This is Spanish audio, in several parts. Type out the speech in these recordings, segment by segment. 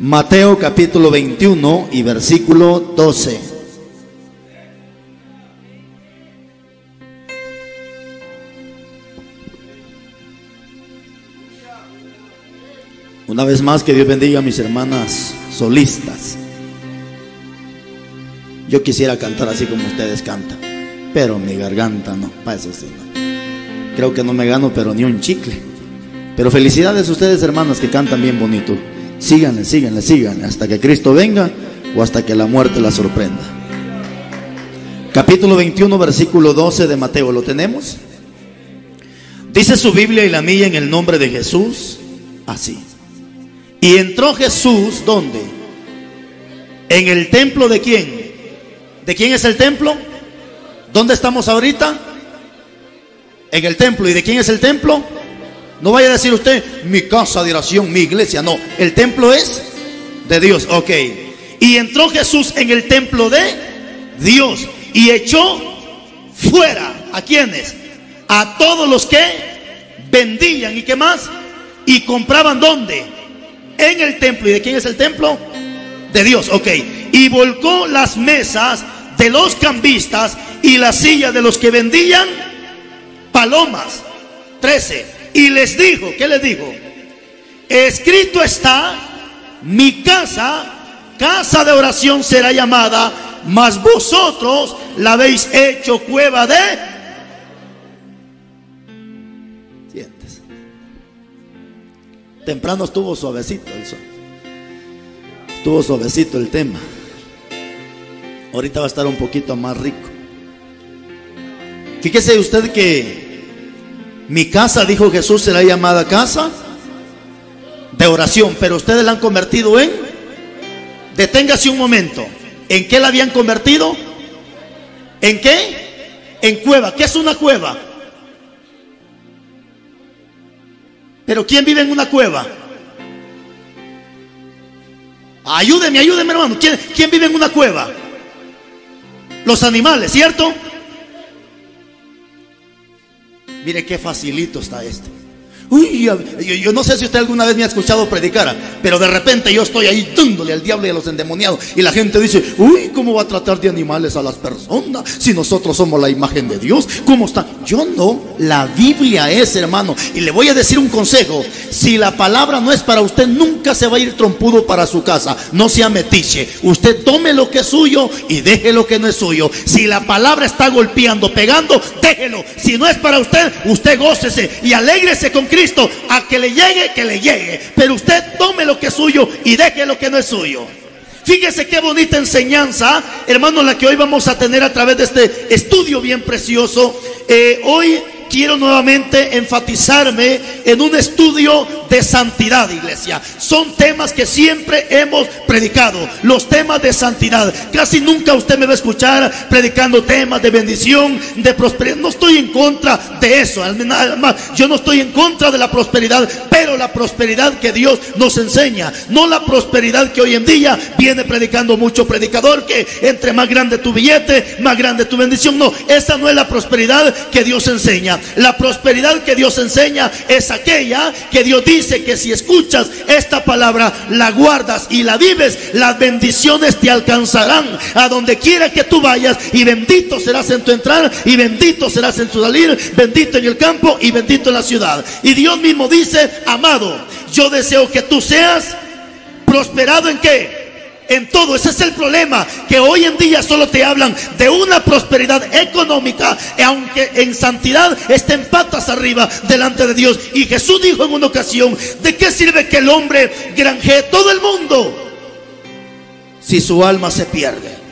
Mateo capítulo 21 y versículo 12. Una vez más que Dios bendiga a mis hermanas solistas. Yo quisiera cantar así como ustedes cantan, pero mi garganta no, para eso sí. Creo que no me gano, pero ni un chicle. Pero felicidades a ustedes hermanas que cantan bien bonito. Síganle, síganle, síganle, hasta que Cristo venga o hasta que la muerte la sorprenda. Capítulo 21, versículo 12 de Mateo, ¿lo tenemos? Dice su Biblia y la mía en el nombre de Jesús, así. Y entró Jesús, ¿dónde? En el templo de quién? ¿De quién es el templo? ¿Dónde estamos ahorita? En el templo. ¿Y de quién es el templo? No vaya a decir usted, mi casa de oración, mi iglesia. No, el templo es de Dios. Ok. Y entró Jesús en el templo de Dios y echó fuera. ¿A quiénes? A todos los que vendían y qué más. Y compraban dónde? En el templo. ¿Y de quién es el templo? De Dios. Ok. Y volcó las mesas de los cambistas y las sillas de los que vendían palomas. 13 y les dijo, ¿qué les dijo? Escrito está, mi casa, casa de oración será llamada, mas vosotros la habéis hecho cueva de... Sientes. Temprano estuvo suavecito el sol. Estuvo suavecito el tema. Ahorita va a estar un poquito más rico. Fíjese usted que mi casa, dijo Jesús, será llamada casa de oración, pero ustedes la han convertido en... Deténgase un momento. ¿En qué la habían convertido? ¿En qué? En cueva. ¿Qué es una cueva? Pero ¿quién vive en una cueva? Ayúdeme, ayúdeme hermano. ¿Quién, ¿Quién vive en una cueva? Los animales, ¿cierto? Mire qué facilito está este. Uy, yo, no sé si usted alguna vez me ha escuchado predicar, pero de repente yo estoy ahí dándole al diablo y a los endemoniados. Y la gente dice, uy, ¿cómo va a tratar de animales a las personas si nosotros somos la imagen de Dios? ¿Cómo está? Yo no, la Biblia es, hermano. Y le voy a decir un consejo. Si la palabra no es para usted, nunca se va a ir trompudo para su casa. No sea metiche. Usted tome lo que es suyo y deje lo que no es suyo. Si la palabra está golpeando, pegando, déjelo. Si no es para usted, usted gócese y alégrese con Cristo Cristo. A que le llegue, que le llegue. Pero usted tome lo que es suyo y deje lo que no es suyo. Fíjese qué bonita enseñanza, hermano, la que hoy vamos a tener a través de este estudio bien precioso. Eh, hoy quiero nuevamente enfatizarme en un estudio de santidad, iglesia. Son temas que siempre hemos predicado, los temas de santidad. Casi nunca usted me va a escuchar predicando temas de bendición, de prosperidad. No estoy en contra de eso, además, yo no estoy en contra de la prosperidad, pero la prosperidad que Dios nos enseña, no la prosperidad que hoy en día viene predicando mucho predicador, que entre más grande tu billete, más grande tu bendición. No, esa no es la prosperidad que Dios enseña. La prosperidad que Dios enseña es aquella que Dios dice que si escuchas esta palabra, la guardas y la vives, las bendiciones te alcanzarán a donde quiera que tú vayas y bendito serás en tu entrar y bendito serás en tu salir, bendito en el campo y bendito en la ciudad. Y Dios mismo dice, amado, yo deseo que tú seas prosperado en qué? En todo. Ese es el problema, que hoy en día solo te hablan de una prosperidad económica, aunque en santidad estén patas arriba delante de Dios. Y Jesús dijo en una ocasión, ¿de qué sirve que el hombre granjee todo el mundo si su alma se pierde?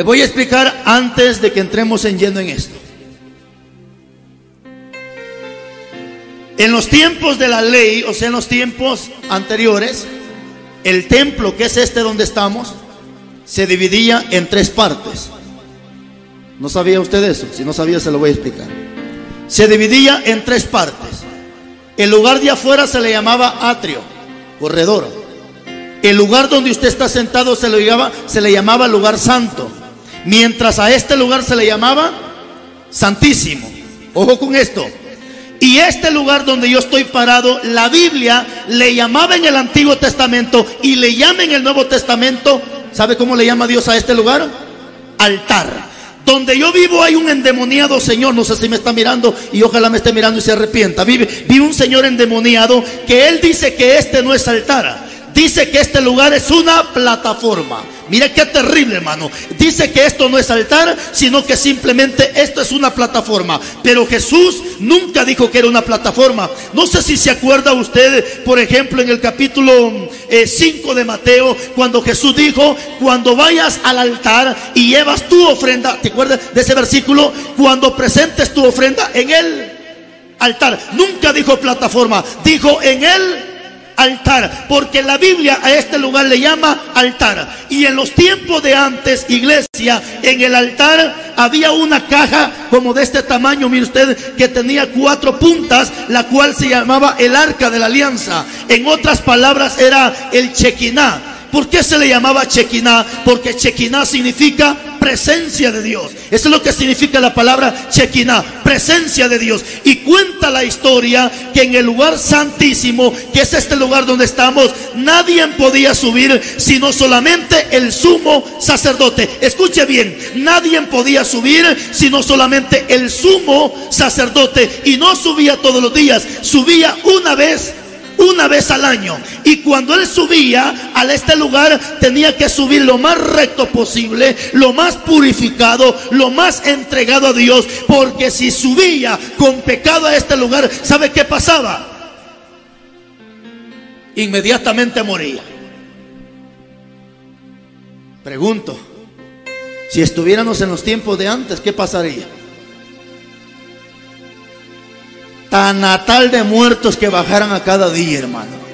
Le voy a explicar antes de que entremos en lleno en esto. En los tiempos de la ley, o sea, en los tiempos anteriores, el templo, que es este donde estamos, se dividía en tres partes. ¿No sabía usted eso? Si no sabía, se lo voy a explicar. Se dividía en tres partes. El lugar de afuera se le llamaba atrio, corredor. El lugar donde usted está sentado se le se le llamaba lugar santo. Mientras a este lugar se le llamaba santísimo. Ojo con esto. Y este lugar donde yo estoy parado, la Biblia le llamaba en el Antiguo Testamento y le llama en el Nuevo Testamento. ¿Sabe cómo le llama Dios a este lugar? Altar. Donde yo vivo hay un endemoniado señor, no sé si me está mirando y ojalá me esté mirando y se arrepienta. Vive, vive un señor endemoniado que él dice que este no es altar dice que este lugar es una plataforma. Mira qué terrible, hermano. Dice que esto no es altar, sino que simplemente esto es una plataforma. Pero Jesús nunca dijo que era una plataforma. No sé si se acuerda usted, por ejemplo, en el capítulo 5 eh, de Mateo, cuando Jesús dijo, cuando vayas al altar y llevas tu ofrenda, ¿te acuerdas de ese versículo? Cuando presentes tu ofrenda en el altar. Nunca dijo plataforma, dijo en el altar, porque la Biblia a este lugar le llama altar. Y en los tiempos de antes, iglesia, en el altar había una caja como de este tamaño, mire usted, que tenía cuatro puntas, la cual se llamaba el arca de la alianza. En otras palabras, era el chequiná. ¿Por qué se le llamaba Chequiná? Porque Chequiná significa presencia de Dios. Eso es lo que significa la palabra Chequiná, presencia de Dios. Y cuenta la historia que en el lugar santísimo, que es este lugar donde estamos, nadie podía subir sino solamente el sumo sacerdote. Escuche bien, nadie podía subir sino solamente el sumo sacerdote. Y no subía todos los días, subía una vez una vez al año. Y cuando él subía a este lugar, tenía que subir lo más recto posible, lo más purificado, lo más entregado a Dios. Porque si subía con pecado a este lugar, ¿sabe qué pasaba? Inmediatamente moría. Pregunto, si estuviéramos en los tiempos de antes, ¿qué pasaría? Tan natal de muertos que bajaran a cada día, hermano.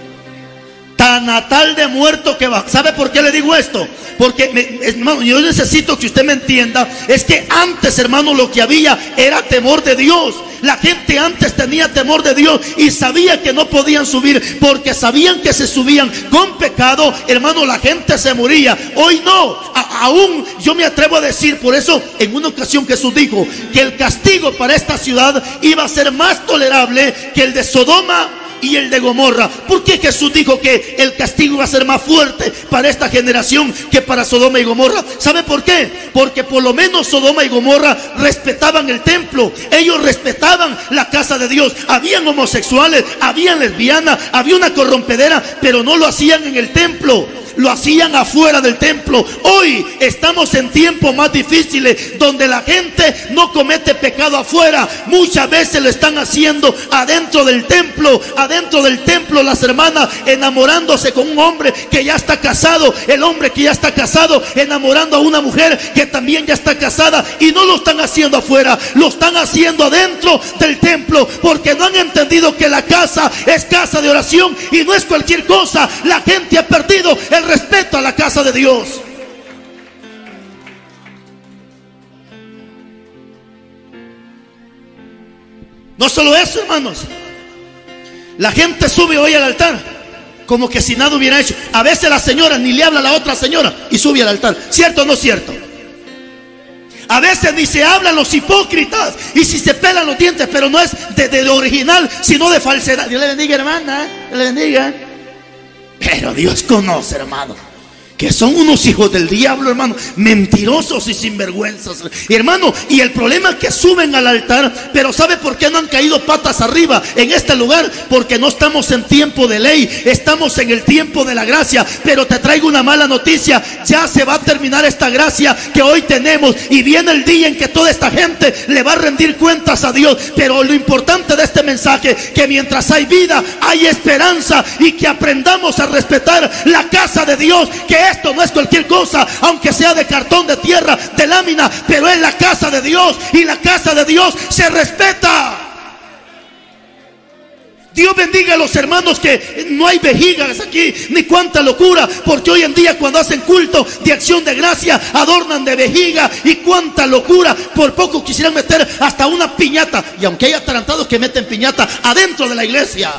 Tan natal de muertos que va. ¿Sabe por qué le digo esto? Porque, hermano, yo necesito que usted me entienda. Es que antes, hermano, lo que había era temor de Dios. La gente antes tenía temor de Dios y sabía que no podían subir porque sabían que se subían con pecado, hermano, la gente se moría. Hoy no, aún yo me atrevo a decir, por eso en una ocasión Jesús dijo que el castigo para esta ciudad iba a ser más tolerable que el de Sodoma y el de Gomorra. ¿Por qué Jesús dijo que el castigo va a ser más fuerte para esta generación que para Sodoma y Gomorra? ¿Sabe por qué? Porque por lo menos Sodoma y Gomorra respetaban el templo. Ellos respetaban la casa de Dios. Habían homosexuales, habían lesbianas, había una corrompedera, pero no lo hacían en el templo lo hacían afuera del templo. Hoy estamos en tiempos más difíciles donde la gente no comete pecado afuera. Muchas veces lo están haciendo adentro del templo. Adentro del templo las hermanas enamorándose con un hombre que ya está casado. El hombre que ya está casado enamorando a una mujer que también ya está casada. Y no lo están haciendo afuera. Lo están haciendo adentro del templo. Porque no han entendido que la casa es casa de oración y no es cualquier cosa. La gente ha perdido respeto a la casa de Dios. No solo eso, hermanos. La gente sube hoy al altar como que si nada hubiera hecho. A veces la señora ni le habla a la otra señora y sube al altar. ¿Cierto o no cierto? A veces ni se hablan los hipócritas y si se pelan los dientes, pero no es de, de, original, sino de falsedad. Dios le bendiga, hermana. Dios le bendiga. Pero Dios conoce, hermano que son unos hijos del diablo, hermano, mentirosos y sinvergüenzas. Y hermano, y el problema es que suben al altar, pero ¿sabe por qué no han caído patas arriba en este lugar? Porque no estamos en tiempo de ley, estamos en el tiempo de la gracia. Pero te traigo una mala noticia, ya se va a terminar esta gracia que hoy tenemos y viene el día en que toda esta gente le va a rendir cuentas a Dios. Pero lo importante de este mensaje, que mientras hay vida, hay esperanza y que aprendamos a respetar la casa de Dios, que esto no es cualquier cosa, aunque sea de cartón, de tierra, de lámina, pero es la casa de Dios y la casa de Dios se respeta. Dios bendiga a los hermanos que no hay vejigas aquí, ni cuánta locura, porque hoy en día cuando hacen culto de acción de gracia, adornan de vejiga y cuánta locura. Por poco quisieran meter hasta una piñata, y aunque hay atarantados que meten piñata adentro de la iglesia.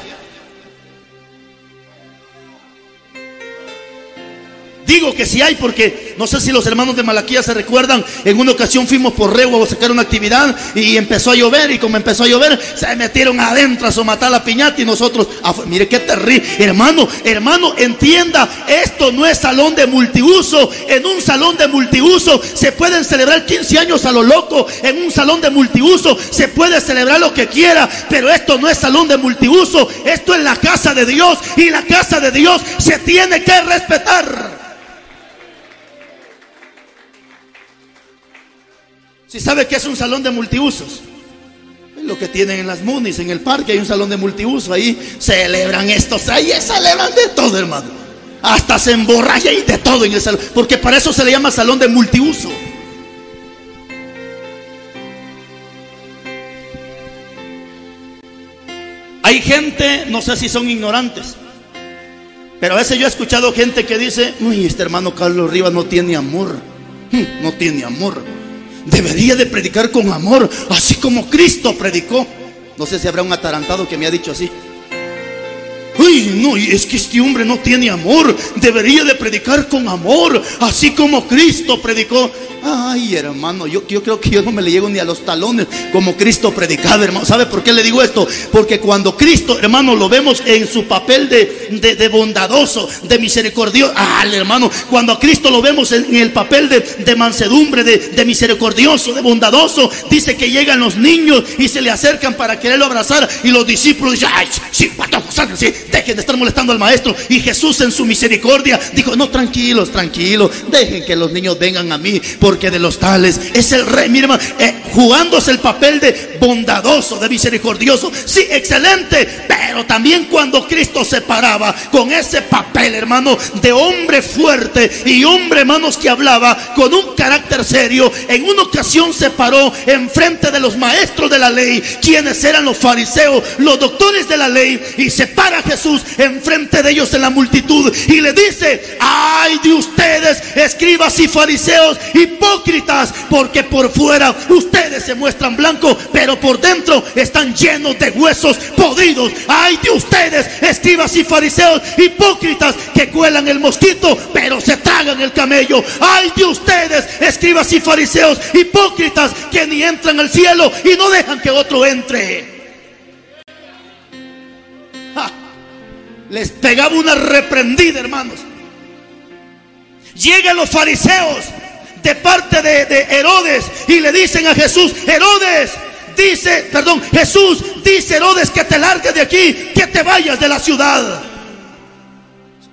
Digo que sí hay porque no sé si los hermanos de Malaquía se recuerdan, en una ocasión fuimos por Rego a sacar una actividad y empezó a llover y como empezó a llover se metieron adentro a somatar la piñata y nosotros, mire qué terrible, hermano, hermano, entienda, esto no es salón de multiuso, en un salón de multiuso se pueden celebrar 15 años a lo loco, en un salón de multiuso se puede celebrar lo que quiera, pero esto no es salón de multiuso, esto es la casa de Dios y la casa de Dios se tiene que respetar. Si sabe que es un salón de multiusos, lo que tienen en las Munis, en el parque hay un salón de multiuso, ahí celebran estos, ahí celebran de todo, hermano. Hasta se emborracha y de todo en el salón, porque para eso se le llama salón de multiuso. Hay gente, no sé si son ignorantes, pero a veces yo he escuchado gente que dice, uy, este hermano Carlos Rivas no tiene amor, hmm, no tiene amor debería de predicar con amor, así como Cristo predicó. No sé si habrá un atarantado que me ha dicho así. Uy, no, es que este hombre no tiene amor. Debería de predicar con amor, así como Cristo predicó. Ay, hermano, yo, yo creo que yo no me le llego ni a los talones como Cristo predicaba, hermano. ¿Sabe por qué le digo esto? Porque cuando Cristo, hermano, lo vemos en su papel de, de, bondadoso, de misericordioso. Ah, hermano, cuando a Cristo lo vemos en, el papel de, de mansedumbre, de, misericordioso, de bondadoso, dice que llegan los niños y se le acercan para quererlo abrazar. Y los discípulos dicen, ay, sí, sí, dejen de estar molestando al maestro. Y Jesús en su misericordia dijo, no, tranquilos, tranquilos, dejen que los niños vengan a mí. Porque que de los tales es el rey, mi eh, jugándose el papel de bondadoso, de misericordioso. Sí, excelente, pero también cuando Cristo se paraba con ese papel, hermano, de hombre fuerte y hombre, hermanos, que hablaba con un carácter serio, en una ocasión se paró enfrente de los maestros de la ley, quienes eran los fariseos, los doctores de la ley, y se para Jesús enfrente de ellos en la multitud y le dice, ay de ustedes, escribas y fariseos, hipócritas, porque por fuera ustedes se muestran blancos, pero por dentro están llenos de huesos podridos. Ay de ustedes, escribas y fariseos, hipócritas, que cuelan el mosquito, pero se tragan el camello. Ay de ustedes, escribas y fariseos, hipócritas, que ni entran al cielo y no dejan que otro entre. Les pegaba una reprendida, hermanos. Llegan los fariseos de parte de, Herodes y le dicen a Jesús, Herodes, dice, perdón, Jesús dice Herodes que te largues de aquí, que te vayas de la ciudad.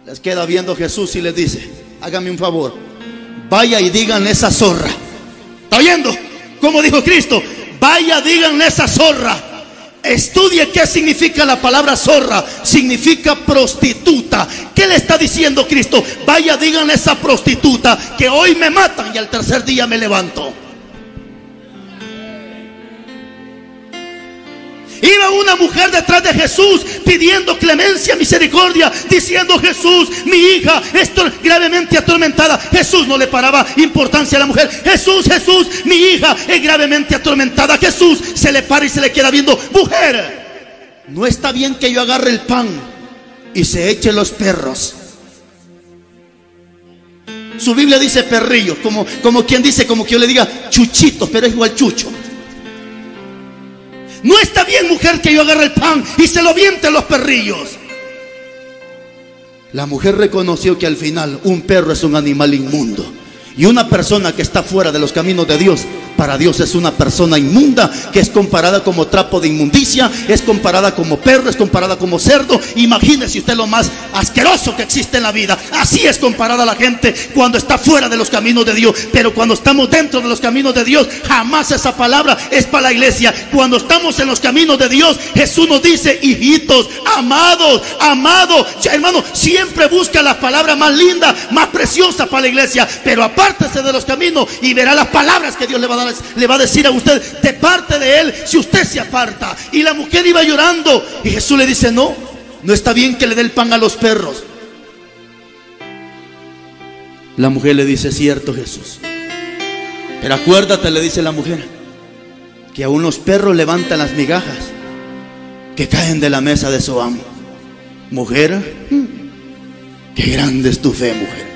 Les queda viendo Jesús y les dice, hágame un favor, vaya y díganle esa zorra. ¿Está oyendo? Como dijo Cristo, vaya, díganle esa zorra Estudie qué significa la palabra zorra. Significa prostituta. ¿Qué le está diciendo Cristo? Vaya, díganle a esa prostituta que hoy me matan y al tercer día me levanto. Iba una mujer detrás de Jesús pidiendo clemencia, misericordia, diciendo Jesús, mi hija estoy gravemente atormentada. Jesús no le paraba importancia a la mujer. Jesús, Jesús, mi hija es gravemente atormentada. Jesús se le para y se le queda viendo, mujer, no está bien que yo agarre el pan y se eche los perros. Su Biblia dice perrillos, como, como quien dice, como que yo le diga chuchitos, pero es igual chucho. No está bien, mujer, que yo agarre el pan y se lo viente los perrillos. La mujer reconoció que al final un perro es un animal inmundo. Y una persona que está fuera de los caminos de Dios para Dios es una persona inmunda que es comparada como trapo de inmundicia, es comparada como perro, es comparada como cerdo. Imagínese usted lo más asqueroso que existe en la vida. Así es comparada la gente cuando está fuera de los caminos de Dios. Pero cuando estamos dentro de los caminos de Dios, jamás esa palabra es para la iglesia. Cuando estamos en los caminos de Dios, Jesús nos dice, hijitos, amados, amados. hermano, siempre busca la palabra más linda, más preciosa para la iglesia. Pero apártese de los caminos y verá las palabras que Dios le va a dar le va a decir a usted de parte de él si usted se aparta. Y la mujer iba llorando y Jesús le dice, no, no está bien que le dé el pan a los perros. La mujer le dice, cierto Jesús. Pero acuérdate, le dice la mujer, que aún los perros levantan las migajas que caen de la mesa de su amo. Mujer, qué grande es tu fe, mujer.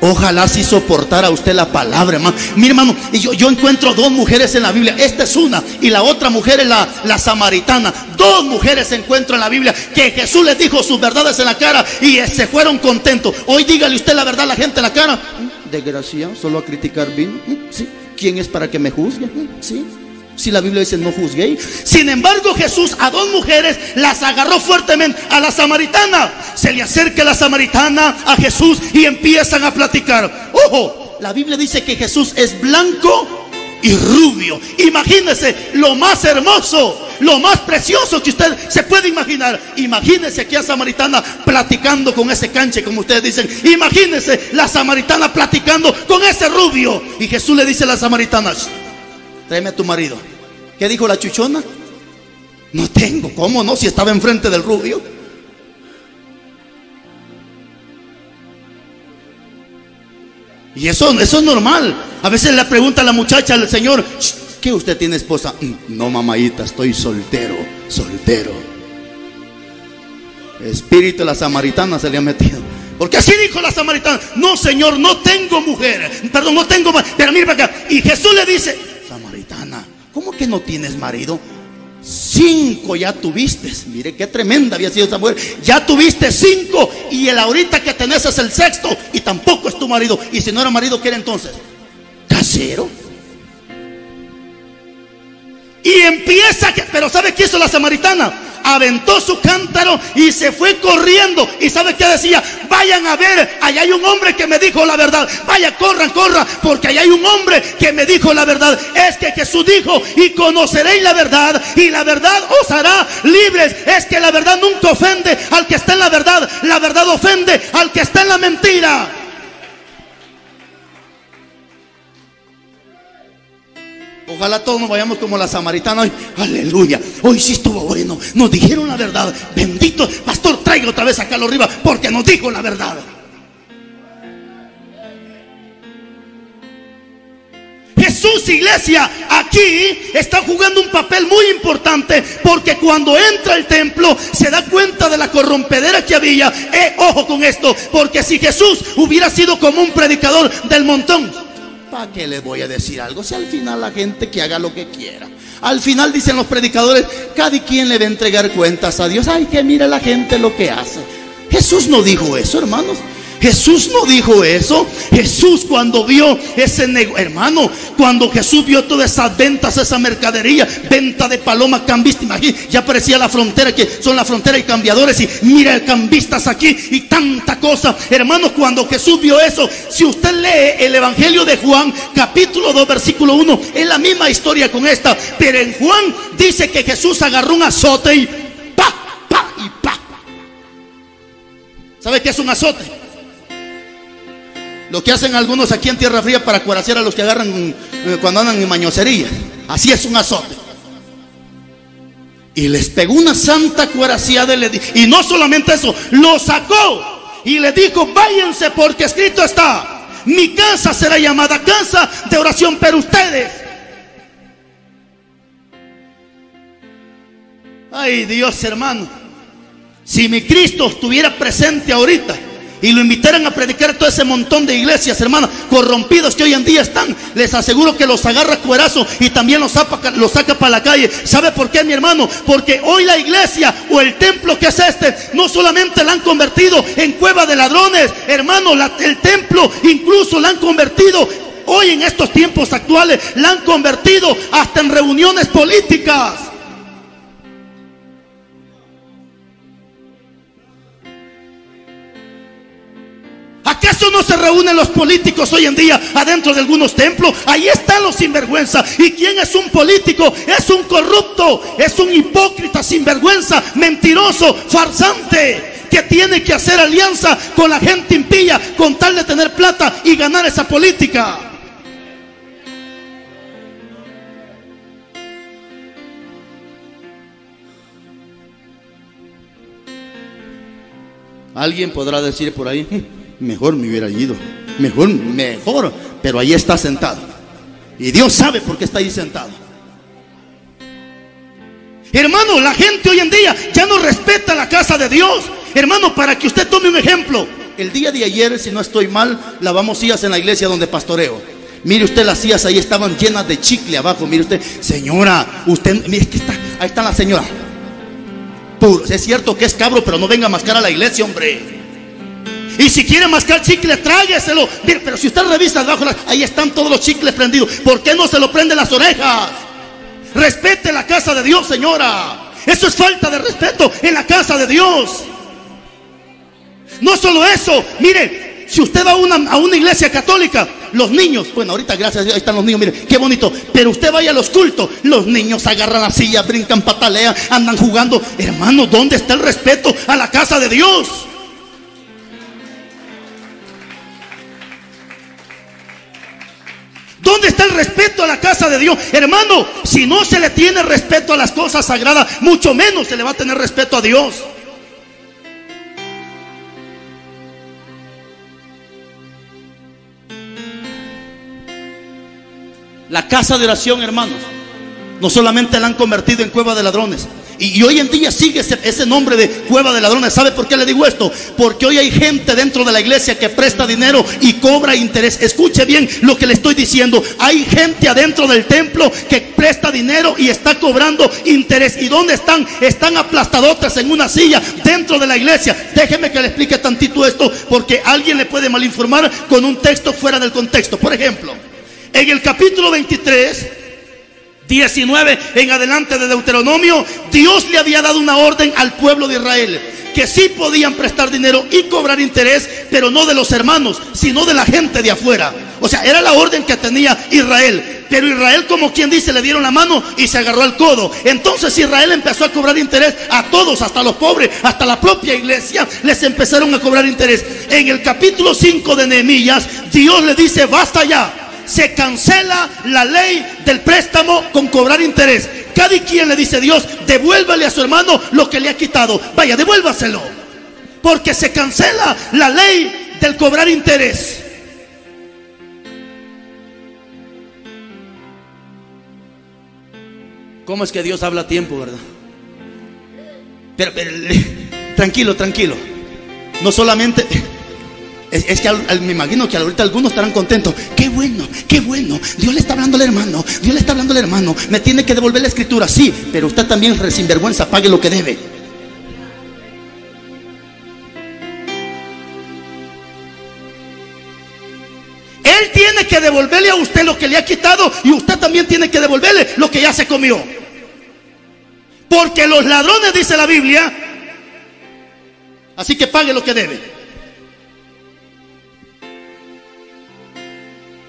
Ojalá si soportara usted la palabra, hermano. Mi hermano, yo, yo encuentro dos mujeres en la Biblia. Esta es una y la otra mujer es la, la samaritana. Dos mujeres se encuentran en la Biblia que Jesús les dijo sus verdades en la cara y se fueron contentos. Hoy dígale usted la verdad a la gente en la cara. ¿Mm? Desgracia, solo a criticar bien. ¿Mm? ¿Sí? ¿Quién es para que me juzgue? ¿Mm? ¿Sí? Si la Biblia dice no juzguéis. Sin embargo, Jesús a dos mujeres las agarró fuertemente. A la samaritana se le acerca la samaritana a Jesús y empiezan a platicar. Ojo, la Biblia dice que Jesús es blanco y rubio. Imagínese lo más hermoso, lo más precioso que usted se puede imaginar. Imagínese aquí a Samaritana platicando con ese canche, como ustedes dicen. Imagínese la Samaritana platicando con ese rubio. Y Jesús le dice a las samaritanas, tráeme a tu marido. ¿Qué dijo la chuchona? No tengo, ¿cómo no? Si estaba enfrente del rubio. Y eso, eso es normal. A veces le pregunta a la muchacha al Señor, ¿qué usted tiene esposa? Mm, no, mamayita, estoy soltero, soltero. espíritu de la samaritana se le ha metido. Porque así dijo la samaritana, no Señor, no tengo mujer, perdón, no tengo, pero mira para acá. Y Jesús le dice, ¿Cómo que no tienes marido? Cinco ya tuviste. Mire qué tremenda había sido esa mujer. Ya tuviste cinco y el ahorita que tenés es el sexto y tampoco es tu marido. Y si no era marido, ¿qué era entonces? Casero. Y empieza, que, pero ¿sabe qué hizo la samaritana? Aventó su cántaro y se fue corriendo. ¿Y sabe qué decía? Vayan a ver, allá hay un hombre que me dijo la verdad. Vaya, corran, corran, porque allá hay un hombre que me dijo la verdad. Es que Jesús dijo, y conoceréis la verdad, y la verdad os hará libres. Es que la verdad nunca ofende al que está en la verdad, la verdad ofende al que está en la mentira. Ojalá todos nos vayamos como la samaritana hoy. Aleluya. Hoy sí estuvo bueno. Nos dijeron la verdad. Bendito. Pastor, traiga otra vez acá lo arriba porque nos dijo la verdad. Jesús, iglesia, aquí está jugando un papel muy importante porque cuando entra al templo se da cuenta de la corrompedera que había. Eh, ojo con esto, porque si Jesús hubiera sido como un predicador del montón, ¿Para qué les voy a decir algo? Si al final la gente que haga lo que quiera. Al final dicen los predicadores, cada quien le va a entregar cuentas a Dios. Ay, que mire la gente lo que hace. Jesús no dijo eso, hermanos. Jesús no dijo eso. Jesús cuando vio ese negocio, hermano, cuando Jesús vio todas esas ventas, esa mercadería, venta de palomas cambistas, imagínate, ya parecía la frontera, que son la frontera y cambiadores, y mira cambistas aquí y tanta cosa. Hermanos, cuando Jesús vio eso, si usted lee el Evangelio de Juan, capítulo 2, versículo 1, es la misma historia con esta, pero en Juan dice que Jesús agarró un azote y pa, pa y pa. ¿Sabe qué es un azote? Lo que hacen algunos aquí en Tierra Fría para cuaraciar a los que agarran eh, cuando andan en mañosería. Así es un azote. Y les pegó una santa cuaraciada y, no solamente eso, lo sacó y le dijo, váyanse porque escrito está, mi casa será llamada casa de oración, pero ustedes. Ay Dios hermano, si mi Cristo estuviera presente ahorita, y lo invitaran a predicar todo ese montón de iglesias, hermanos, corrompidos que hoy en día están, les aseguro que los agarra cuerazo y también los saca, los saca para la calle. ¿Sabe por qué, mi hermano? Porque hoy la iglesia o el templo que es este, no solamente la han convertido en cueva de ladrones, hermano, el templo incluso la han convertido hoy en estos tiempos actuales, la han convertido hasta en reuniones políticas. ¿Acaso no se reúnen los políticos hoy en día adentro de algunos templos? Ahí están los sinvergüenza. ¿Y quién es un político? Es un corrupto, es un hipócrita, sinvergüenza, mentiroso, farsante, que tiene que hacer alianza con la gente impía con tal de tener plata y ganar esa política. Alguien podrá decir por ahí, mejor me hubiera ido. Mejor, mejor. Pero ahí está sentado. Y Dios sabe por qué está ahí sentado. Hermano, la gente hoy en día ya no respeta la casa de Dios. Hermano, para que usted tome un ejemplo. el día de ayer, si no estoy mal, lavamos sillas en la iglesia donde pastoreo. Mire usted las sillas ahí estaban llenas de chicle abajo. Mire usted, señora, usted, mire que está, ahí está la señora. Puro, es cierto que es cabro, pero no venga a mascar a la iglesia, hombre. Y si quiere mascar chicle, trágueselo. Mire, pero si usted revisa abajo, ahí están todos los chicles prendidos. ¿Por qué no se lo prende las orejas? Respete la casa de Dios, señora. Eso es falta de respeto en la casa de Dios. No solo eso, mire, si usted va a una, a una iglesia católica, los niños, bueno, ahorita gracias a Dios ahí están los niños, mire, qué bonito. Pero usted vaya a los cultos, los niños agarran la silla, brincan, patalean, andan jugando. Hermano, ¿dónde está el respeto a la casa de Dios? ¿Dónde está el respeto a la casa de Dios? Hermano, si no se le tiene respeto a las cosas sagradas, mucho menos se le va a tener respeto a Dios. La casa de oración, hermanos, no solamente la han convertido en cueva de ladrones, y, hoy en día sigue ese, nombre de cueva de ladrones. ¿Sabe por qué le digo esto? Porque hoy hay gente dentro de la iglesia que presta dinero y cobra interés. Escuche bien lo que le estoy diciendo. Hay gente adentro del templo que presta dinero y está cobrando interés. ¿Y dónde están? Están aplastadotas en una silla dentro de la iglesia. Déjeme que le explique tantito esto porque alguien le puede malinformar con un texto fuera del contexto. Por ejemplo, en el capítulo 23 19 en adelante de Deuteronomio, Dios le había dado una orden al pueblo de Israel que sí podían prestar dinero y cobrar interés, pero no de los hermanos, sino de la gente de afuera. O sea, era la orden que tenía Israel. Pero Israel, como quien dice, le dieron la mano y se agarró al codo. Entonces Israel empezó a cobrar interés a todos, hasta los pobres, hasta la propia iglesia, les empezaron a cobrar interés. En el capítulo 5 de Nehemías, Dios le dice, basta ya se cancela la ley del préstamo con cobrar interés. Cada quien le dice Dios, devuélvale a su hermano lo que le ha quitado. Vaya, devuélvaselo. Porque se cancela la ley del cobrar interés. ¿Cómo es que Dios habla a tiempo, verdad? pero tranquilo, tranquilo. No solamente es, que me imagino que ahorita algunos estarán contentos. Qué bueno, qué bueno. Dios le está hablando al hermano. Dios le está hablando al hermano. Me tiene que devolver la escritura. Sí, pero usted también, sinvergüenza, pague lo que debe. Él tiene que devolverle a usted lo que le ha quitado y usted también tiene que devolverle lo que ya se comió. Porque los ladrones, dice la Biblia, así que pague lo que debe.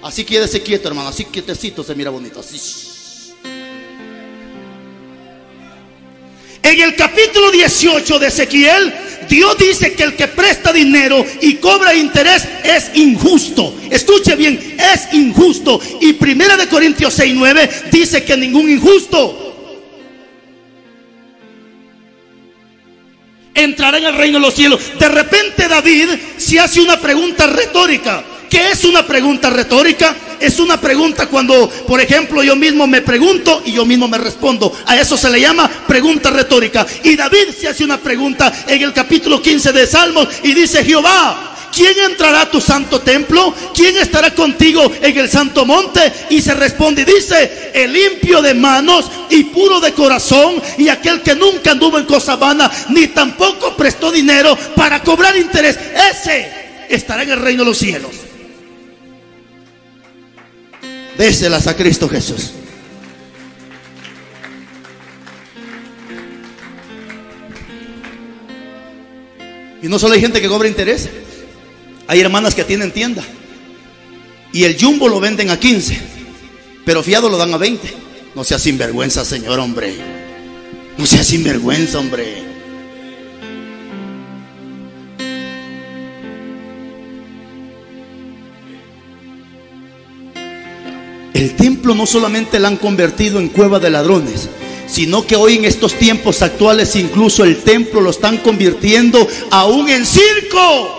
Así quédese quieto, hermano. Así quietecito se mira bonito. En el capítulo 18 de Ezequiel, Dios dice que el que presta dinero y cobra interés es injusto. Escuche bien, es injusto. Y Primera de Corintios 6:9 dice que ningún injusto entrará en el reino de los cielos. De repente David se hace una pregunta retórica. ¿Qué es una pregunta retórica? Es una pregunta cuando, por ejemplo, yo mismo me pregunto y yo mismo me respondo. A eso se le llama pregunta retórica. Y David se hace una pregunta en el capítulo 15 de Salmos y dice, Jehová, ¿Quién entrará a tu santo templo? ¿Quién estará contigo en el santo monte? Y se responde y dice, el limpio de manos y puro de corazón y aquel que nunca anduvo en cosa vana, ni tampoco prestó dinero para cobrar interés. Ese estará en el reino de los cielos. Déselas a Cristo Jesús. Y no solo hay gente que cobra interés, hay hermanas que tienen tienda. Y el jumbo lo venden a 15, pero fiado lo dan a 20. No sea sinvergüenza, Señor, hombre. No sea sinvergüenza, hombre. El templo no solamente la han convertido en cueva de ladrones, sino que hoy en estos tiempos actuales incluso el templo lo están convirtiendo aún en circo.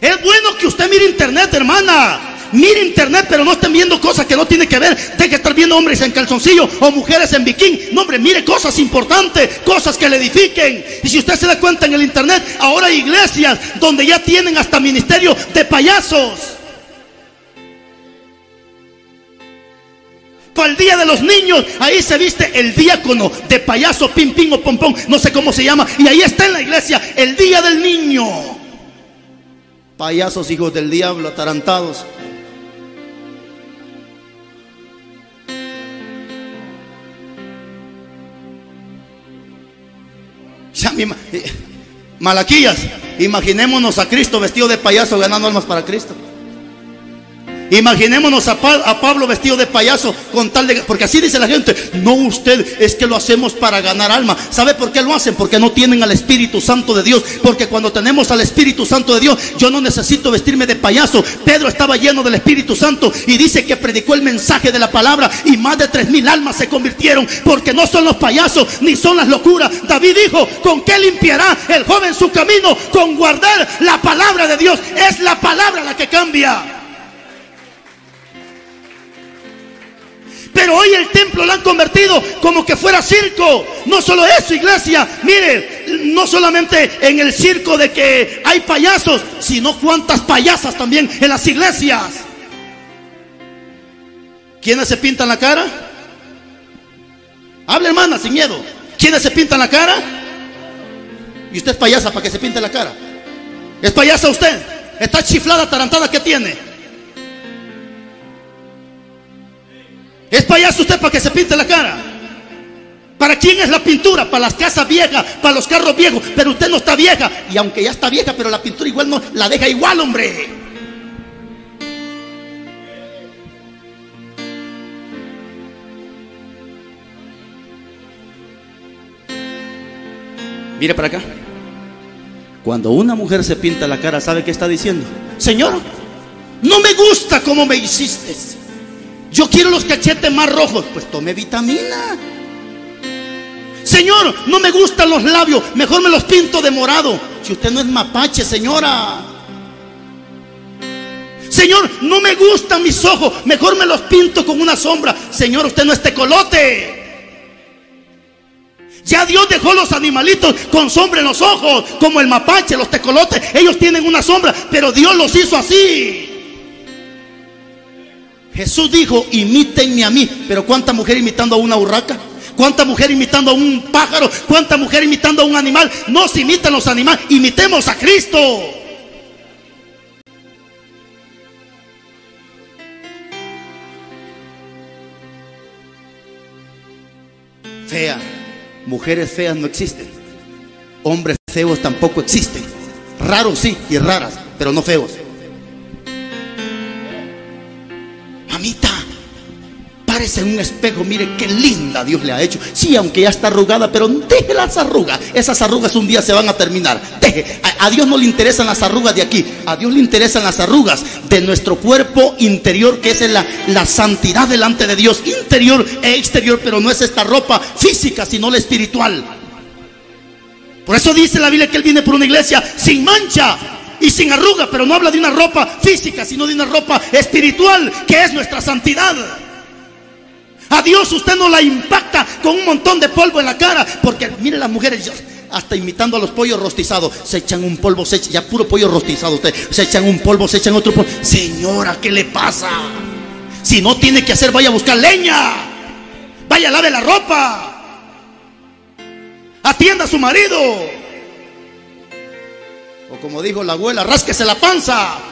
Es bueno que usted mire internet, hermana. Mire internet, pero no estén viendo cosas que no tienen que ver. De que estar viendo hombres en calzoncillo o mujeres en bikini. No, hombre, mire cosas importantes, cosas que le edifiquen. Y si usted se da cuenta en el internet, ahora hay iglesias donde ya tienen hasta ministerio de payasos. Para el día de los niños, ahí se viste el diácono de payaso, pim, pim o pompón, no sé cómo se llama. Y ahí está en la iglesia el día del niño. Payasos, hijos del diablo, atarantados. Ya, eh, Malaquías, imaginémonos a Cristo vestido de payaso ganando almas para Cristo. Imaginémonos a, Pablo vestido de payaso con tal de... Porque así dice la gente, no usted, es que lo hacemos para ganar alma. ¿Sabe por qué lo hacen? Porque no tienen al Espíritu Santo de Dios. Porque cuando tenemos al Espíritu Santo de Dios, yo no necesito vestirme de payaso. Pedro estaba lleno del Espíritu Santo y dice que predicó el mensaje de la palabra y más de tres mil almas se convirtieron. Porque no son los payasos ni son las locuras. David dijo, ¿con qué limpiará el joven su camino? Con guardar la palabra de Dios. Es la palabra la que cambia. Pero hoy el templo lo han convertido como que fuera circo. No solo eso, iglesia. Mire, no solamente en el circo de que hay payasos, sino cuántas payasas también en las iglesias. ¿Quiénes se pintan la cara? Hable hermana, sin miedo. ¿Quiénes se pintan la cara? Y usted es payasa para que se pinte la cara. ¿Es payasa usted? ¿Está chiflada, tarantada? ¿Qué tiene? ¿Es payaso usted para que se pinte la cara? ¿Para quién es la pintura? Para las casas viejas, para los carros viejos. Pero usted no está vieja. Y aunque ya está vieja, pero la pintura igual no la deja igual, hombre. Mire para acá. Cuando una mujer se pinta la cara, ¿sabe qué está diciendo? Señor, no me gusta cómo me hiciste. Yo quiero los cachetes más rojos. Pues tome vitamina. Señor, no me gustan los labios. Mejor me los pinto de morado. Si usted no es mapache, señora. Señor, no me gustan mis ojos. Mejor me los pinto con una sombra. Señor, usted no es tecolote. Ya Dios dejó los animalitos con sombra en los ojos, como el mapache, los tecolotes. Ellos tienen una sombra, pero Dios los hizo así. Jesús dijo, imítenme a mí. Pero ¿cuánta mujer imitando a una urraca? ¿Cuánta mujer imitando a un pájaro? ¿Cuánta mujer imitando a un animal? No se imitan los animales, imitemos a Cristo. Fea. Mujeres feas no existen. Hombres feos tampoco existen. Raros sí y raras, pero no feos. Mamita, párese en un espejo, mire qué linda Dios le ha hecho. Sí, aunque ya está arrugada, pero deje las arrugas. Esas arrugas un día se van a terminar. Deje. A, Dios no le interesan las arrugas de aquí. A Dios le interesan las arrugas de nuestro cuerpo interior, que es la, la santidad delante de Dios. Interior e exterior, pero no es esta ropa física, sino la espiritual. Por eso dice la Biblia que Él viene por una iglesia sin mancha, y sin arruga, pero no habla de una ropa física, sino de una ropa espiritual, que es nuestra santidad. A Dios usted no la impacta con un montón de polvo en la cara, porque mire las mujeres, hasta imitando a los pollos rostizados, se echan un polvo, se echan, ya puro pollo rostizado usted, se echan un polvo, se echan otro polvo. Señora, ¿qué le pasa? Si no tiene que hacer, vaya a buscar leña, vaya a lave la ropa, atienda a su marido. O como dijo la abuela, rásquese la panza.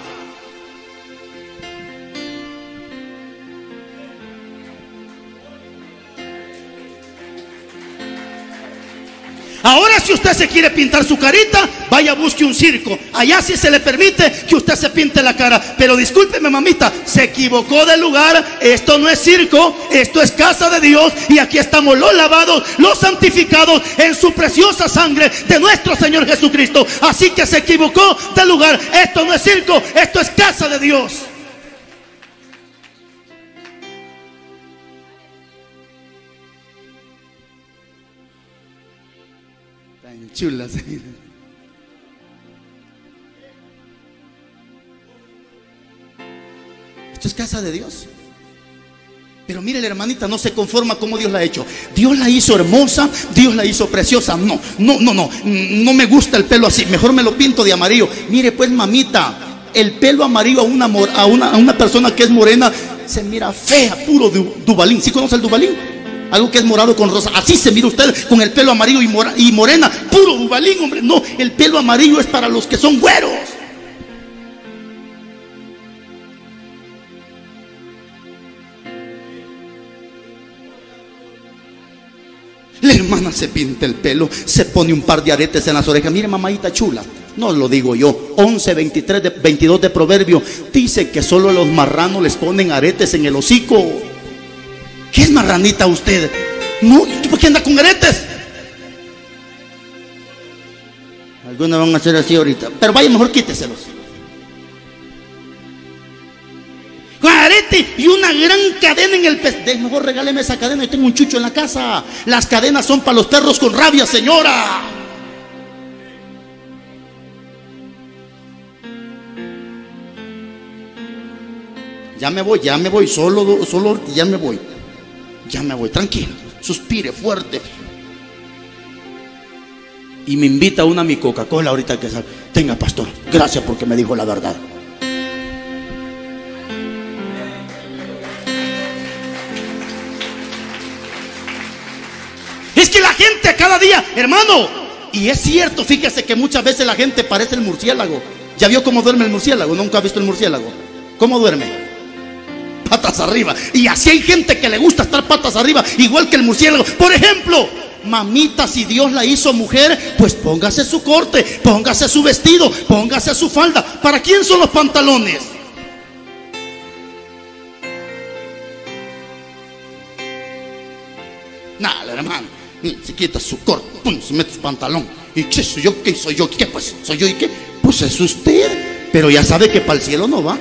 Ahora si usted se quiere pintar su carita, vaya busque un circo. Allá sí se le permite que usted se pinte la cara. Pero discúlpeme mamita, se equivocó de lugar. Esto no es circo, esto es casa de Dios. Y aquí estamos los lavados, los santificados en su preciosa sangre de nuestro Señor Jesucristo. Así que se equivocó de lugar. Esto no es circo, esto es casa de Dios. Chulas. Esto es casa de Dios. Pero mire, la hermanita no se conforma como Dios la ha hecho. Dios la hizo hermosa, Dios la hizo preciosa. No, no, no, no. No me gusta el pelo así. Mejor me lo pinto de amarillo. Mire, pues, mamita, el pelo amarillo a una, a una, a una persona que es morena se mira fea, puro dubalín. ¿Sí conoce el dubalín? Algo que es morado con rosa. Así se mira usted con el pelo amarillo y, morena. Puro dubalín, hombre. No, el pelo amarillo es para los que son güeros. La hermana se pinta el pelo, se pone un par de aretes en las orejas. Mire, mamadita chula, no lo digo yo. 11, 23, de, 22 de Proverbio dice que solo los marranos les ponen aretes en el hocico. ¿Qué es marranita usted? No, ¿por qué anda con aretes? Algunos van a hacer así ahorita, pero vaya, mejor quíteselos. arete y una gran cadena en el pez. Mejor regáleme esa cadena. y tengo un chucho en la casa. Las cadenas son para los perros con rabia, señora. Ya me voy, ya me voy. Solo, solo, ya me voy. Ya me voy, tranquilo. Suspire fuerte. Y me invita una a mi Coca-Cola ahorita que sale. Tenga, pastor. Gracias porque me dijo la verdad. Es que la gente cada día, hermano, y es cierto, fíjese que muchas veces la gente parece el murciélago. ¿Ya vio cómo duerme el murciélago? Nunca ha visto el murciélago. ¿Cómo duerme? Patas arriba. Y así hay gente que le gusta estar patas arriba, igual que el murciélago. Por ejemplo, mamita, si Dios la hizo mujer, pues póngase su corte, póngase su vestido, póngase su falda. ¿Para quién son los pantalones? Nada, hermano se quita su corte, se mete su pantalón. ¿Y qué soy yo? ¿Qué soy yo? ¿Qué pues? ¿Soy yo y qué? Pues es usted. Pero ya sabe que para el cielo no va.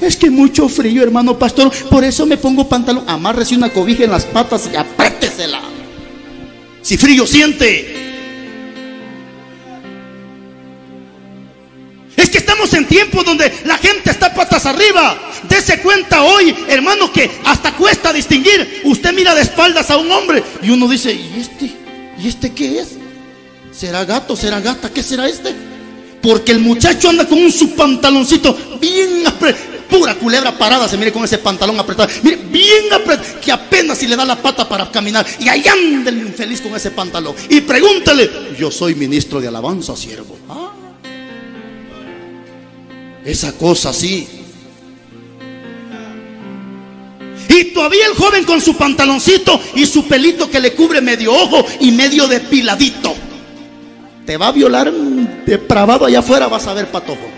Es que mucho frío, hermano pastor. Por eso me pongo pantalón. Amárrese una cobija en las patas y apriétesela. Si frío siente. Es que estamos en tiempos donde la gente está patas arriba. Dese cuenta hoy, hermano, que hasta cuesta distinguir. Usted mira de espaldas a un hombre y uno dice, ¿y este? ¿Y este qué es? ¿Será gato? ¿Será gata? ¿Qué será este? Porque el muchacho anda con un su pantaloncito bien apretado. Pura culebra parada, se mire con ese pantalón apretado. Mire, bien apretado, que apenas si le da la pata para caminar. Y ahí anda el infeliz con ese pantalón. Y pregúntale, yo soy ministro de alabanza, siervo. Ah. Esa cosa así. Y todavía el joven con su pantaloncito y su pelito que le cubre medio ojo y medio depiladito. Te va a violar depravado allá afuera, vas a ver patojo.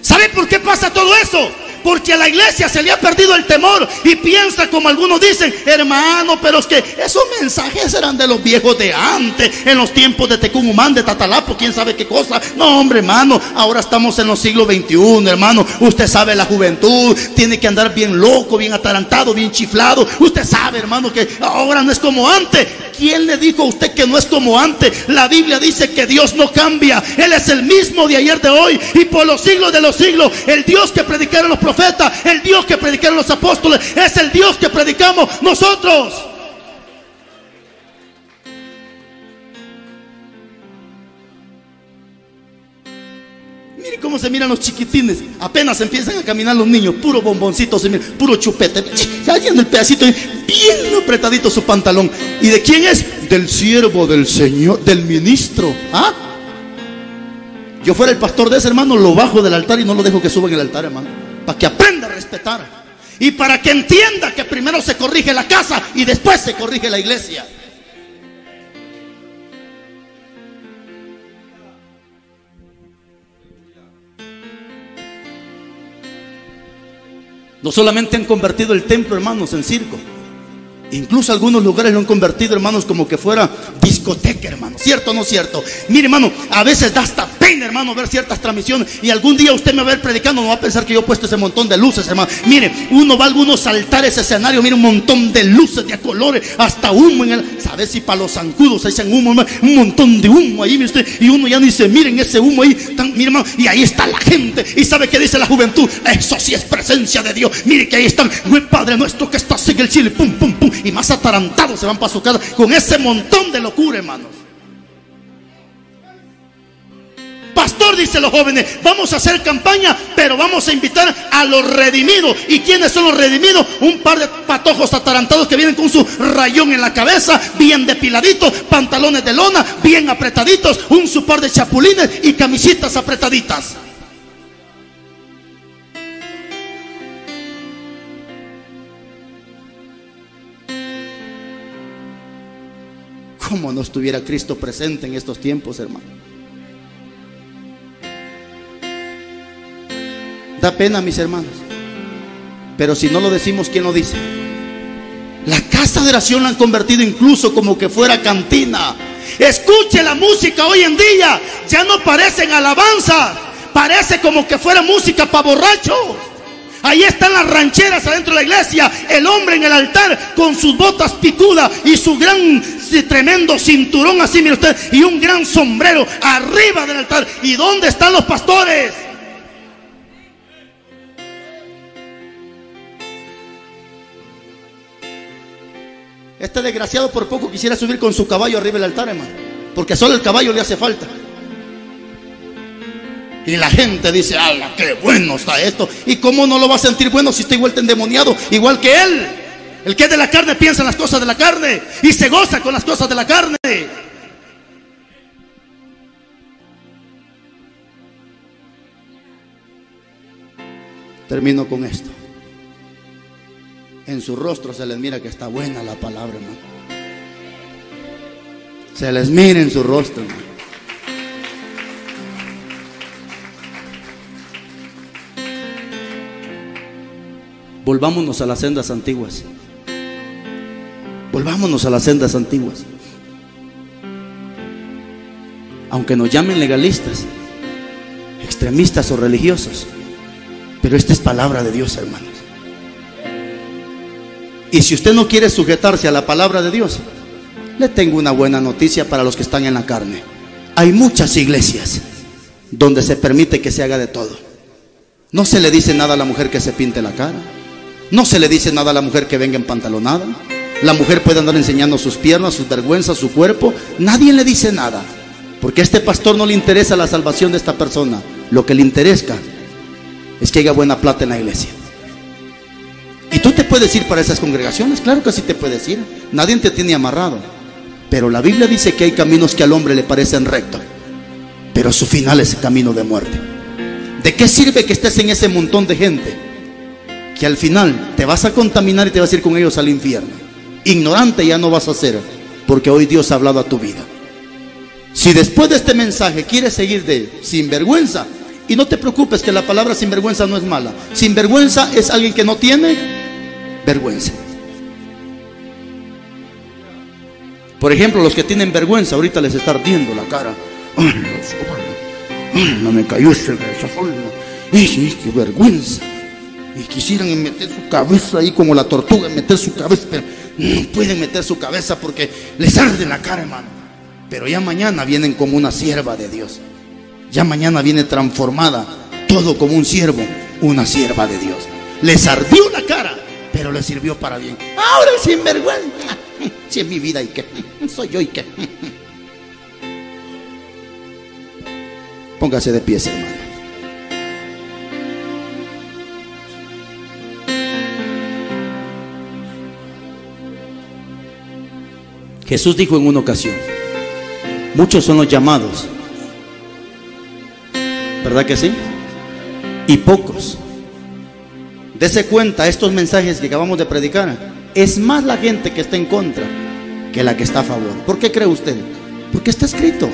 ¿Sabe por qué pasa todo eso? Porque a la iglesia se le ha perdido el temor y piensa como algunos dicen, hermano, pero es que esos mensajes eran de los viejos de antes, en los tiempos de Tecumumán, de Tatalapo, quién sabe qué cosa. No, hombre, hermano, ahora estamos en los siglos XXI, hermano. Usted sabe la juventud, tiene que andar bien loco, bien atarantado, bien chiflado. Usted sabe, hermano, que ahora no es como antes. ¿Quién le dijo a usted que no es como antes? La Biblia dice que Dios no cambia. Él es el mismo de ayer, de hoy y por los siglos de los siglos. El Dios que predicaron los profetas, el Dios que predicaron los apóstoles, es el Dios que predicamos nosotros. Mire cómo se miran los chiquitines. Apenas empiezan a caminar los niños. Puro bomboncito, puro chupete. Allí en el pedacito, bien apretadito su pantalón. ¿Y de quién es? Del siervo del Señor, del ministro. ¿Ah? Yo fuera el pastor de ese hermano, lo bajo del altar y no lo dejo que suba en el altar, hermano. Para que aprenda a respetar. Y para que entienda que primero se corrige la casa y después se corrige la iglesia. No solamente han convertido el templo, hermanos, en circo, Incluso algunos lugares lo han convertido, hermanos, como que fuera discoteca, hermano. ¿Cierto o no cierto? Mire, hermano, a veces da hasta pena, hermano, ver ciertas transmisiones. Y algún día usted me va a ver predicando, no va a pensar que yo he puesto ese montón de luces, hermano. Mire, uno va a algunos saltar ese escenario, mire un montón de luces, de colores, hasta humo en el. ¿Sabes si para los zancudos echan humo, hermano? Un montón de humo ahí, mire usted. Y uno ya ni se miren ese humo ahí. Mire, hermano, y ahí está la gente. ¿Y sabe qué dice la juventud? Eso sí es presencia de Dios. Mire que ahí están, Padre nuestro que estás en el cielo. Pum, pum, pum y más atarantados se van para su casa con ese montón de locura, hermanos. Pastor, dice los jóvenes, vamos a hacer campaña, pero vamos a invitar a los redimidos. ¿Y quiénes son los redimidos? Un par de patojos atarantados que vienen con su rayón en la cabeza, bien depiladitos, pantalones de lona, bien apretaditos, un su par de chapulines y camisitas apretaditas. ¿Cómo no estuviera Cristo presente en estos tiempos, hermano? Da pena, mis hermanos. Pero si no lo decimos, ¿quién lo dice? La casa de oración la han convertido incluso como que fuera cantina. Escuche la música hoy en día. Ya no parecen alabanza. Parece como que fuera música para borrachos. Ahí están las rancheras adentro de la iglesia. El hombre en el altar con sus botas picudas y su gran tremendo cinturón así, mire usted, y un gran sombrero arriba del altar. ¿Y dónde están los pastores? Este desgraciado por poco quisiera subir con su caballo arriba del altar, hermano. Porque solo el caballo le hace falta. Y la gente dice, ¡ala, qué bueno está esto! ¿Y cómo no lo va a sentir bueno si está igual endemoniado, igual que él? El que es de la carne piensa en las cosas de la carne y se goza con las cosas de la carne. Termino con esto. En su rostro se les mira que está buena la palabra, hermano. Se les mira en su rostro, hermano. Volvámonos a las sendas antiguas. Volvámonos a las sendas antiguas. Aunque nos llamen legalistas, extremistas o religiosos, pero esta es palabra de Dios, hermanos. Y si usted no quiere sujetarse a la palabra de Dios, le tengo una buena noticia para los que están en la carne. Hay muchas iglesias donde se permite que se haga de todo. No se le dice nada a la mujer que se pinte la cara. No se le dice nada a la mujer que venga en pantalonada. La mujer puede andar enseñando sus piernas, sus vergüenzas, su cuerpo. Nadie le dice nada. Porque a este pastor no le interesa la salvación de esta persona. Lo que le interesa es que haya buena plata en la iglesia. Y tú te puedes ir para esas congregaciones. Claro que sí te puedes ir. Nadie te tiene amarrado. Pero la Biblia dice que hay caminos que al hombre le parecen rectos. Pero su final es el camino de muerte. ¿De qué sirve que estés en ese montón de gente? que al final te vas a contaminar y te vas a ir con ellos al infierno. Ignorante ya no vas a ser, porque hoy Dios ha hablado a tu vida. Si después de este mensaje quieres seguir de sinvergüenza, y no te preocupes que la palabra sinvergüenza no es mala. Sinvergüenza es alguien que no tiene vergüenza. Por ejemplo, los que tienen vergüenza, ahorita les está ardiendo la cara. no me cayó ese qué vergüenza y quisieran meter su cabeza ahí como la tortuga, meter su cabeza, pero no pueden meter su cabeza porque les arde la cara, hermano. Pero ya mañana vienen como una sierva de Dios. Ya mañana viene transformada, todo como un siervo, una sierva de Dios. Les ardió la cara, pero les sirvió para bien. Ahora sin vergüenza. Si es mi vida y qué, soy yo y qué. Póngase de pies, hermano. Jesús dijo en una ocasión, muchos son los llamados, ¿verdad que sí? Y pocos. Dese cuenta, estos mensajes que acabamos de predicar, es más la gente que está en contra que la que está a favor. ¿Por qué cree usted? Porque está escrito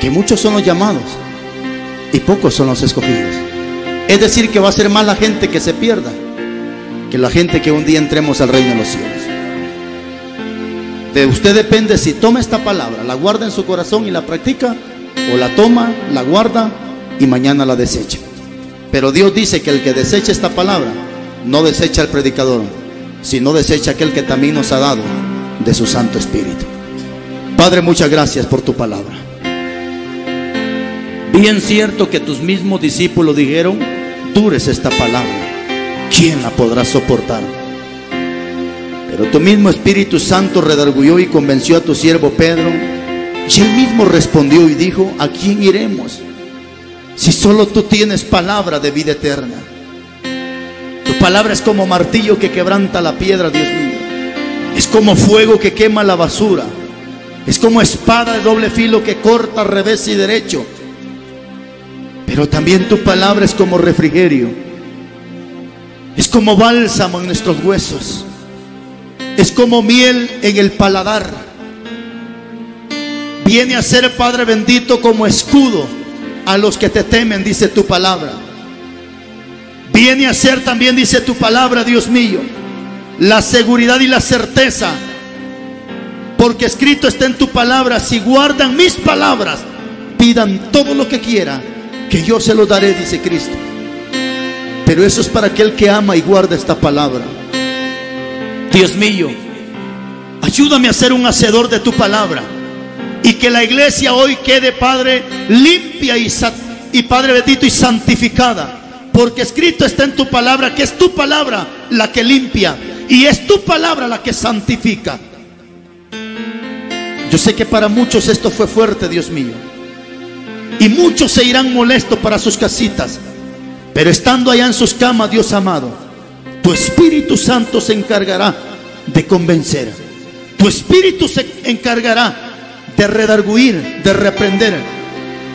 que muchos son los llamados y pocos son los escogidos. Es decir, que va a ser más la gente que se pierda que la gente que un día entremos al reino de los cielos. De usted depende si toma esta palabra, la guarda en su corazón y la practica, o la toma, la guarda y mañana la desecha. Pero Dios dice que el que desecha esta palabra no desecha al predicador, sino desecha aquel que también nos ha dado de su Santo Espíritu. Padre, muchas gracias por tu palabra. Bien cierto que tus mismos discípulos dijeron, dures esta palabra, ¿quién la podrá soportar? Pero tu mismo Espíritu Santo redarguyó y convenció a tu siervo Pedro, y él mismo respondió y dijo, ¿a quién iremos? Si solo tú tienes palabra de vida eterna. Tu palabra es como martillo que quebranta la piedra, Dios mío. Es como fuego que quema la basura. Es como espada de doble filo que corta revés y derecho. Pero también tu palabra es como refrigerio. Es como bálsamo en nuestros huesos. Es como miel en el paladar. Viene a ser, Padre bendito, como escudo a los que te temen, dice tu palabra. Viene a ser también, dice tu palabra, Dios mío, la seguridad y la certeza. Porque escrito está en tu palabra, si guardan mis palabras, pidan todo lo que quieran, que yo se lo daré, dice Cristo. Pero eso es para aquel que ama y guarda esta palabra. Dios mío, ayúdame a ser un hacedor de tu palabra. Y que la iglesia hoy quede, Padre, limpia y, Padre bendito y santificada. Porque escrito está en tu palabra que es tu palabra la que limpia y es tu palabra la que santifica. Yo sé que para muchos esto fue fuerte, Dios mío. Y muchos se irán molestos para sus casitas. Pero estando allá en sus camas, Dios amado, tu Espíritu Santo se encargará de convencer. Tu Espíritu se encargará de redarguir, de reprender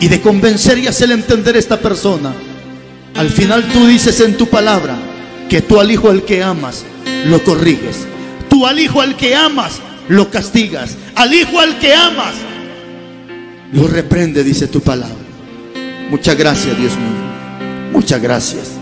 y de convencer y hacer entender a esta persona. Al final tú dices en tu palabra que tú al hijo al que amas lo corriges. Tú al hijo al que amas lo castigas. Al hijo al que amas lo reprende, dice tu palabra. Muchas gracias, Dios mío. Muchas gracias.